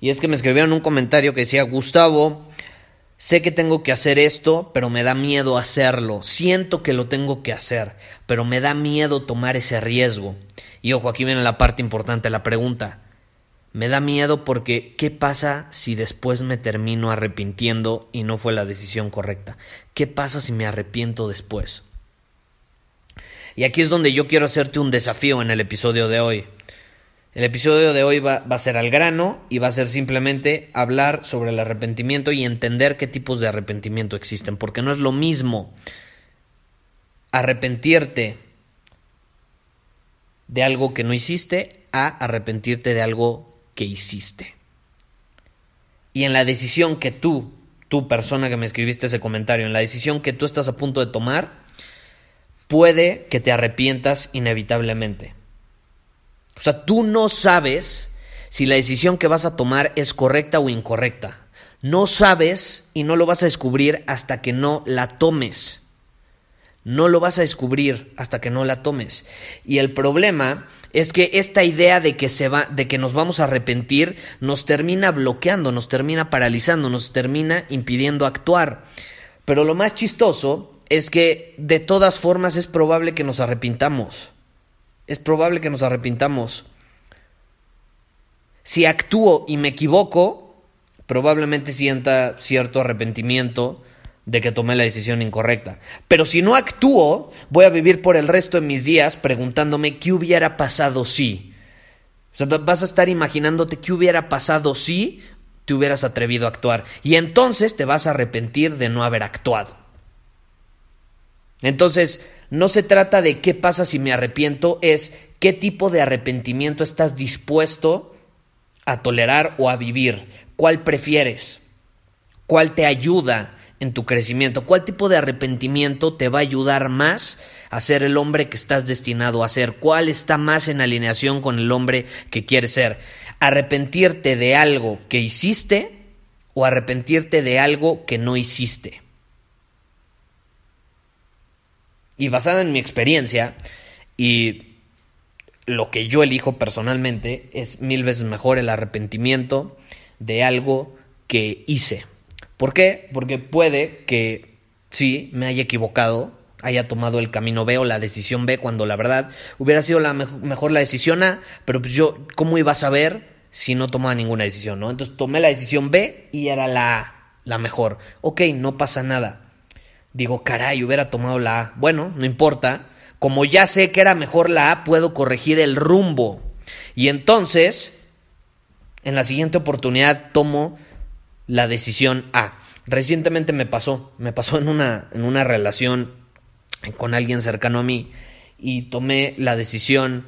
Y es que me escribieron un comentario que decía, Gustavo, sé que tengo que hacer esto, pero me da miedo hacerlo. Siento que lo tengo que hacer, pero me da miedo tomar ese riesgo. Y ojo, aquí viene la parte importante, la pregunta. Me da miedo porque ¿qué pasa si después me termino arrepintiendo y no fue la decisión correcta? ¿Qué pasa si me arrepiento después? Y aquí es donde yo quiero hacerte un desafío en el episodio de hoy. El episodio de hoy va, a ser al grano y va a ser simplemente hablar sobre el arrepentimiento y entender qué tipos de arrepentimiento existen, porque no es lo mismo arrepentirte de algo que no hiciste a arrepentirte de algo que hiciste. Y en la decisión que tú, tú persona que me escribiste ese comentario, en la decisión que tú estás a punto de tomar, puede que te arrepientas inevitablemente. O sea, tú no sabes si la decisión que vas a tomar es correcta o incorrecta. No sabes y no lo vas a descubrir hasta que no la tomes. No lo vas a descubrir hasta que no la tomes. Y el problema es que esta idea de que se va, de que nos vamos a arrepentir, nos termina bloqueando, nos termina paralizando, nos termina impidiendo actuar. Pero lo más chistoso es que de todas formas es probable que nos arrepintamos es probable que nos arrepintamos. Si actúo y me equivoco, probablemente sienta cierto arrepentimiento de que tomé la decisión incorrecta. Pero si no actúo, voy a vivir por el resto de mis días preguntándome qué hubiera pasado si. O sea, vas a estar imaginándote qué hubiera pasado si te hubieras atrevido a actuar. Y entonces te vas a arrepentir de no haber actuado. Entonces, no se trata de qué pasa si me arrepiento, es qué tipo de arrepentimiento estás dispuesto a tolerar o a vivir. ¿Cuál prefieres? ¿Cuál te ayuda en tu crecimiento? ¿Cuál tipo de arrepentimiento te va a ayudar más a ser el hombre que estás destinado a ser? ¿Cuál está más en alineación con el hombre que quieres ser? ¿Arrepentirte de algo que hiciste o arrepentirte de algo que no hiciste? Y basada en mi experiencia y lo que yo elijo personalmente, es mil veces mejor el arrepentimiento de algo que hice. ¿Por qué? Porque puede que sí me haya equivocado, haya tomado el camino B o la decisión B cuando la verdad hubiera sido la mejor la decisión A, pero pues yo, ¿cómo iba a saber si no tomaba ninguna decisión, no? Entonces tomé la decisión B y era la la mejor. Ok, no pasa nada digo, caray, hubiera tomado la A. Bueno, no importa. Como ya sé que era mejor la A, puedo corregir el rumbo. Y entonces, en la siguiente oportunidad tomo la decisión A. Recientemente me pasó, me pasó en una, en una relación con alguien cercano a mí y tomé la decisión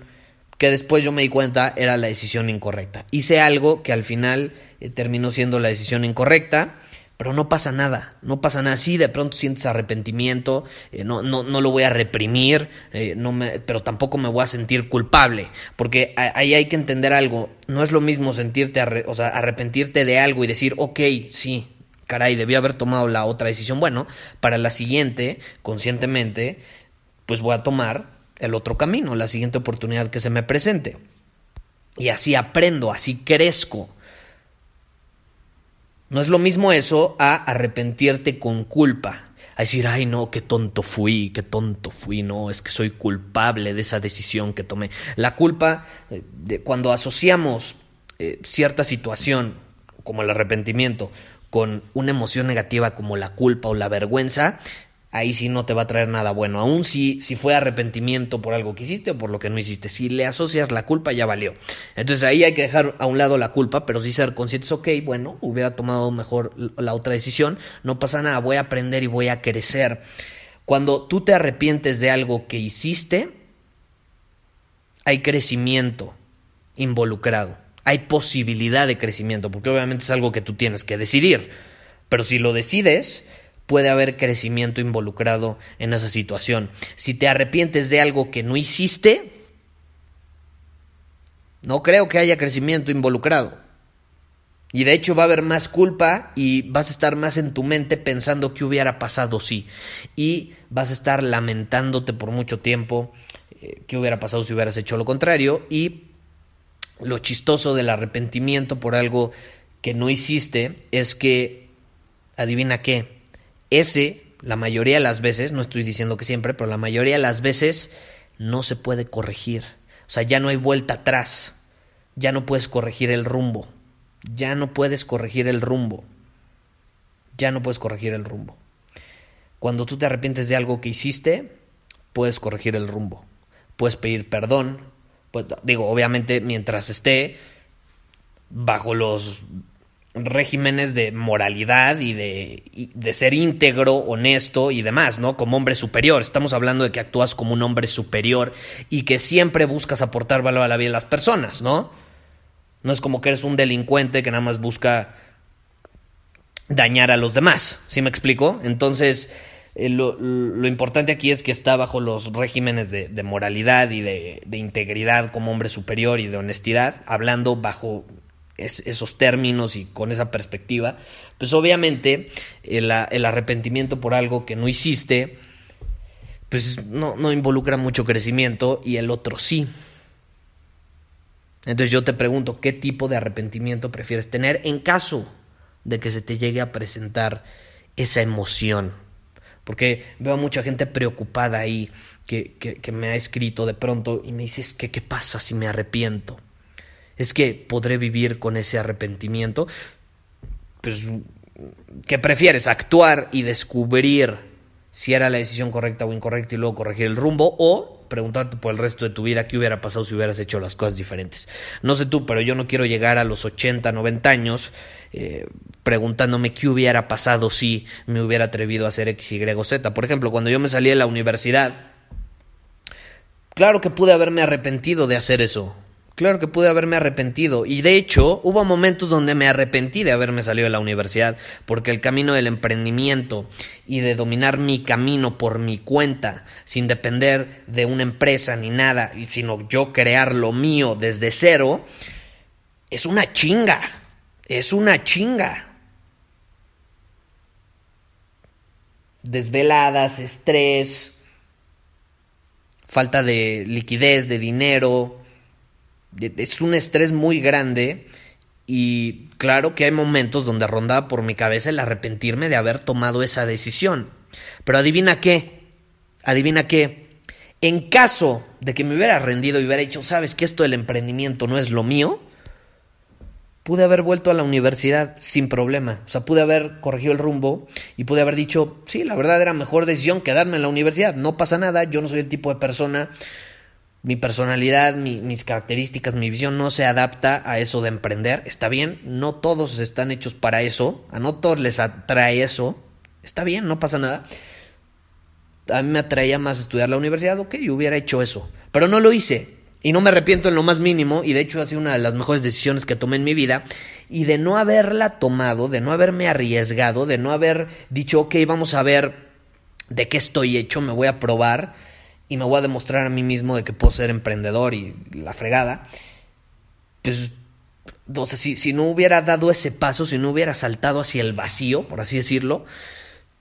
que después yo me di cuenta era la decisión incorrecta. Hice algo que al final eh, terminó siendo la decisión incorrecta pero no pasa nada, no pasa nada. Sí, de pronto sientes arrepentimiento, eh, no, no, no, lo voy a reprimir, eh, no me, pero tampoco me voy a sentir culpable, porque ahí hay que entender algo. No es lo mismo sentirte, o sea, arrepentirte de algo y decir, ok, sí, caray, debí haber tomado la otra decisión. Bueno, para la siguiente, conscientemente, pues voy a tomar el otro camino, la siguiente oportunidad que se me presente. Y así aprendo, así crezco. No es lo mismo eso a arrepentirte con culpa. A decir, ay no, qué tonto fui, qué tonto fui, no, es que soy culpable de esa decisión que tomé. La culpa, eh, de, cuando asociamos eh, cierta situación como el arrepentimiento, con una emoción negativa como la culpa o la vergüenza, ahí sí no te va a traer nada bueno. Aún si, si fue arrepentimiento por algo que hiciste o por lo que no hiciste. Si le asocias la culpa, ya valió. Entonces ahí hay que dejar a un lado la culpa, pero sí ser conscientes, ok, bueno, hubiera tomado mejor la otra decisión, no pasa nada, voy a aprender y voy a crecer. Cuando tú te arrepientes de algo que hiciste, hay crecimiento involucrado. Hay posibilidad de crecimiento, porque obviamente es algo que tú tienes que decidir. Pero si lo decides, puede haber crecimiento involucrado en esa situación. Si te arrepientes de algo que no hiciste, no creo que haya crecimiento involucrado. Y de hecho va a haber más culpa y vas a estar más en tu mente pensando qué hubiera pasado si. Y vas a estar lamentándote por mucho tiempo eh, qué hubiera pasado si hubieras hecho lo contrario. Y lo chistoso del arrepentimiento por algo que no hiciste es que, adivina qué, ese, la mayoría de las veces, no estoy diciendo que siempre, pero la mayoría de las veces no se puede corregir. O sea, ya no hay vuelta atrás. Ya no puedes corregir el rumbo. Ya no puedes corregir el rumbo. Ya no puedes corregir el rumbo. Cuando tú te arrepientes de algo que hiciste, puedes corregir el rumbo. Puedes pedir perdón. Pues, digo, obviamente mientras esté bajo los regímenes de moralidad y de, de, ser íntegro, honesto y demás, ¿no? Como hombre superior. Estamos hablando de que actúas como un hombre superior y que siempre buscas aportar valor a la vida de las personas, ¿no? No es como que eres un delincuente que nada más busca dañar a los demás, ¿sí me explico? Entonces, eh, lo, lo, importante aquí es que está bajo los regímenes de, de moralidad y de, de integridad como hombre superior y de honestidad, hablando bajo esos términos y con esa perspectiva, pues obviamente el, arrepentimiento por algo que no hiciste, pues no, no involucra mucho crecimiento y el otro sí. Entonces yo te pregunto, ¿qué tipo de arrepentimiento prefieres tener en caso de que se te llegue a presentar esa emoción? Porque veo a mucha gente preocupada ahí que, que, me ha escrito de pronto y me dice, es que, ¿qué pasa si me arrepiento? Es que podré vivir con ese arrepentimiento. Pues, ¿qué prefieres? ¿Actuar y descubrir si era la decisión correcta o incorrecta y luego corregir el rumbo? ¿O preguntarte por el resto de tu vida qué hubiera pasado si hubieras hecho las cosas diferentes? No sé tú, pero yo no quiero llegar a los 80, 90 años eh, preguntándome qué hubiera pasado si me hubiera atrevido a hacer X, Y Z. Por ejemplo, cuando yo me salí de la universidad, claro que pude haberme arrepentido de hacer eso Claro que pude haberme arrepentido y de hecho hubo momentos donde me arrepentí de haberme salido de la universidad porque el camino del emprendimiento y de dominar mi camino por mi cuenta sin depender de una empresa ni nada, sino yo crear lo mío desde cero, es una chinga, es una chinga. Desveladas, estrés, falta de liquidez, de dinero, es un estrés muy grande y claro que hay momentos donde rondaba por mi cabeza el arrepentirme de haber tomado esa decisión. Pero adivina qué, adivina qué, en caso de que me hubiera rendido y hubiera dicho, sabes que esto del emprendimiento no es lo mío, pude haber vuelto a la universidad sin problema. O sea, pude haber corregido el rumbo y pude haber dicho, sí, la verdad era mejor decisión quedarme en la universidad. No pasa nada, yo no soy el tipo de persona mi personalidad, mis características, mi visión no se adapta a eso de emprender. Está bien, no todos están hechos para eso, a no todos les atrae eso. Está bien, no pasa nada. A mí me atraía más estudiar la universidad, ok, yo hubiera hecho eso. Pero no lo hice. Y no me arrepiento en lo más mínimo, y de hecho ha sido una de las mejores decisiones que tomé en mi vida, y de no haberla tomado, de no haberme arriesgado, de no haber dicho, ok, vamos a ver de qué estoy hecho, me voy a probar, y me voy a demostrar a mí mismo de que puedo ser emprendedor y la fregada, pues, o sea, si, si no hubiera dado ese paso, si no hubiera saltado hacia el vacío, por así decirlo,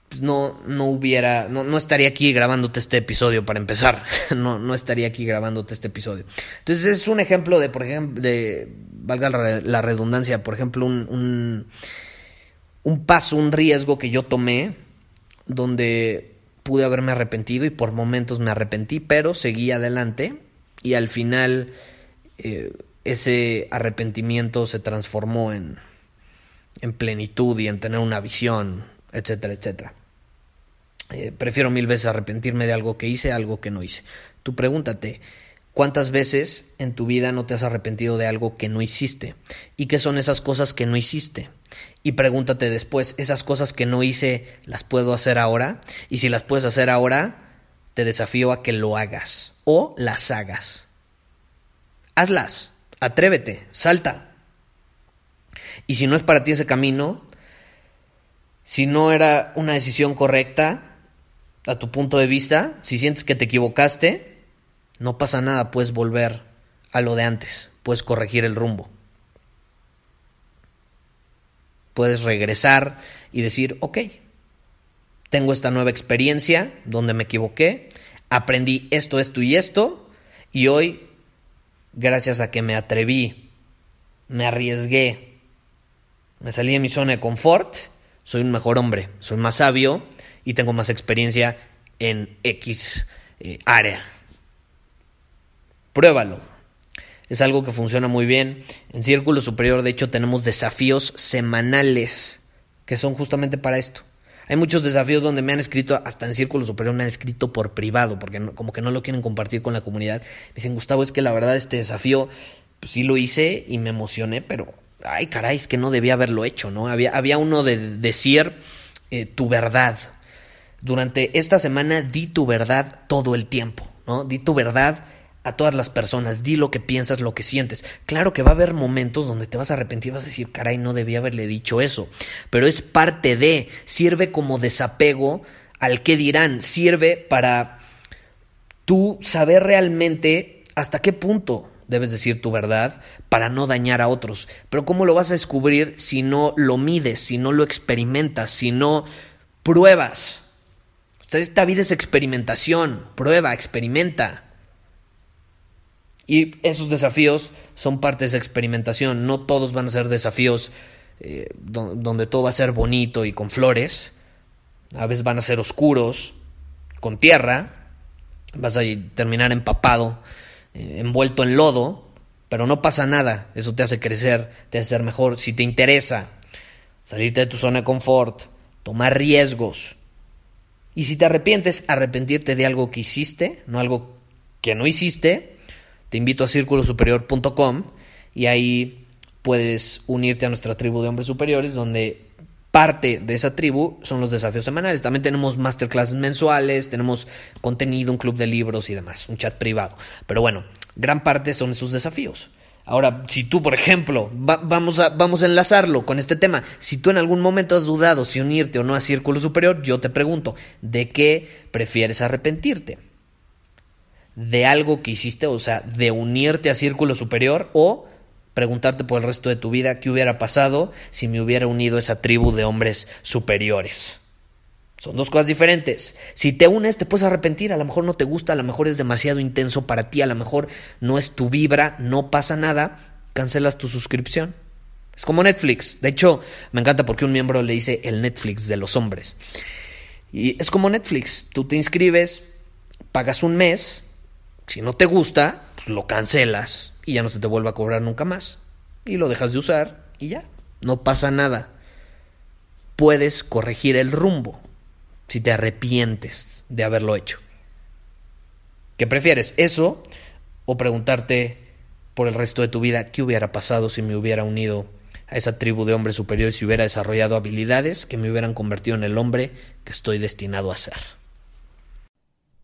pues no, no hubiera, no, no estaría aquí grabándote este episodio para empezar, no, no estaría aquí grabándote este episodio. Entonces es un ejemplo de, por ejemplo, de, valga la redundancia, por ejemplo, un, un, un paso, un riesgo que yo tomé, donde pude haberme arrepentido y por momentos me arrepentí, pero seguí adelante y al final eh, ese arrepentimiento se transformó en, en plenitud y en tener una visión, etcétera, etcétera. Eh, prefiero mil veces arrepentirme de algo que hice algo que no hice. Tú pregúntate, ¿cuántas veces en tu vida no te has arrepentido de algo que no hiciste? ¿Y qué son esas cosas que no hiciste? Y pregúntate después, ¿esas cosas que no hice las puedo hacer ahora? Y si las puedes hacer ahora, te desafío a que lo hagas o las hagas. Hazlas, atrévete, salta. Y si no es para ti ese camino, si no era una decisión correcta, a tu punto de vista, si sientes que te equivocaste, no pasa nada, puedes volver a lo de antes, puedes corregir el rumbo. Puedes regresar y decir, ok, tengo esta nueva experiencia donde me equivoqué, aprendí esto, esto y esto, y hoy, gracias a que me atreví, me arriesgué, me salí de mi zona de confort, soy un mejor hombre, soy más sabio y tengo más experiencia en X eh, área. Pruébalo. Es algo que funciona muy bien. En Círculo Superior, de hecho, tenemos desafíos semanales que son justamente para esto. Hay muchos desafíos donde me han escrito, hasta en Círculo Superior me han escrito por privado, porque como que no lo quieren compartir con la comunidad. Dicen, Gustavo, es que la verdad este desafío, pues sí lo hice y me emocioné, pero, ay caray, es que no debía haberlo hecho, ¿no? Había, había uno de decir eh, tu verdad, durante esta semana di tu verdad todo el tiempo, ¿no? Di tu verdad a todas las personas, di lo que piensas, lo que sientes. Claro que va a haber momentos donde te vas a arrepentir, vas a decir, caray, no debía haberle dicho eso, pero es parte de, sirve como desapego al que dirán, sirve para tú saber realmente hasta qué punto debes decir tu verdad para no dañar a otros. Pero ¿cómo lo vas a descubrir si no lo mides, si no lo experimentas, si no pruebas? esta vida es experimentación, prueba, experimenta. Y esos desafíos son parte de esa experimentación. No todos van a ser desafíos eh, donde todo va a ser bonito y con flores. A veces van a ser oscuros, con tierra. Vas a terminar empapado, eh, envuelto en lodo. Pero no pasa nada. Eso te hace crecer, te hace ser mejor. Si te interesa salirte de tu zona de confort, tomar riesgos, y si te arrepientes, arrepentirte de algo que hiciste, no algo que no hiciste, te invito a círculosuperior.com y ahí puedes unirte a nuestra tribu de hombres superiores donde parte de esa tribu son los desafíos semanales. También tenemos masterclasses mensuales, tenemos contenido, un club de libros y demás, un chat privado. Pero bueno, gran parte son esos desafíos. Ahora, si tú, por ejemplo, vamos, a, vamos a enlazarlo con este tema, si tú en algún momento has dudado si unirte o no a Círculo Superior, yo te pregunto, ¿de qué prefieres arrepentirte? ¿De algo que hiciste, o sea, de unirte a Círculo Superior o preguntarte por el resto de tu vida qué hubiera pasado si me hubiera unido a esa tribu de hombres superiores? Son dos cosas diferentes. Si te unes, te puedes arrepentir. A lo mejor no te gusta, a lo mejor es demasiado intenso para ti, a lo mejor no es tu vibra, no pasa nada. Cancelas tu suscripción. Es como Netflix. De hecho, me encanta porque un miembro le dice el Netflix de los hombres. Y es como Netflix. Tú te inscribes, pagas un mes. Si no te gusta, pues lo cancelas y ya no se te vuelve a cobrar nunca más. Y lo dejas de usar y ya. No pasa nada. Puedes corregir el rumbo si te arrepientes de haberlo hecho. ¿Qué prefieres? ¿Eso o preguntarte por el resto de tu vida qué hubiera pasado si me hubiera unido a esa tribu de hombres superiores y hubiera desarrollado habilidades que me hubieran convertido en el hombre que estoy destinado a ser?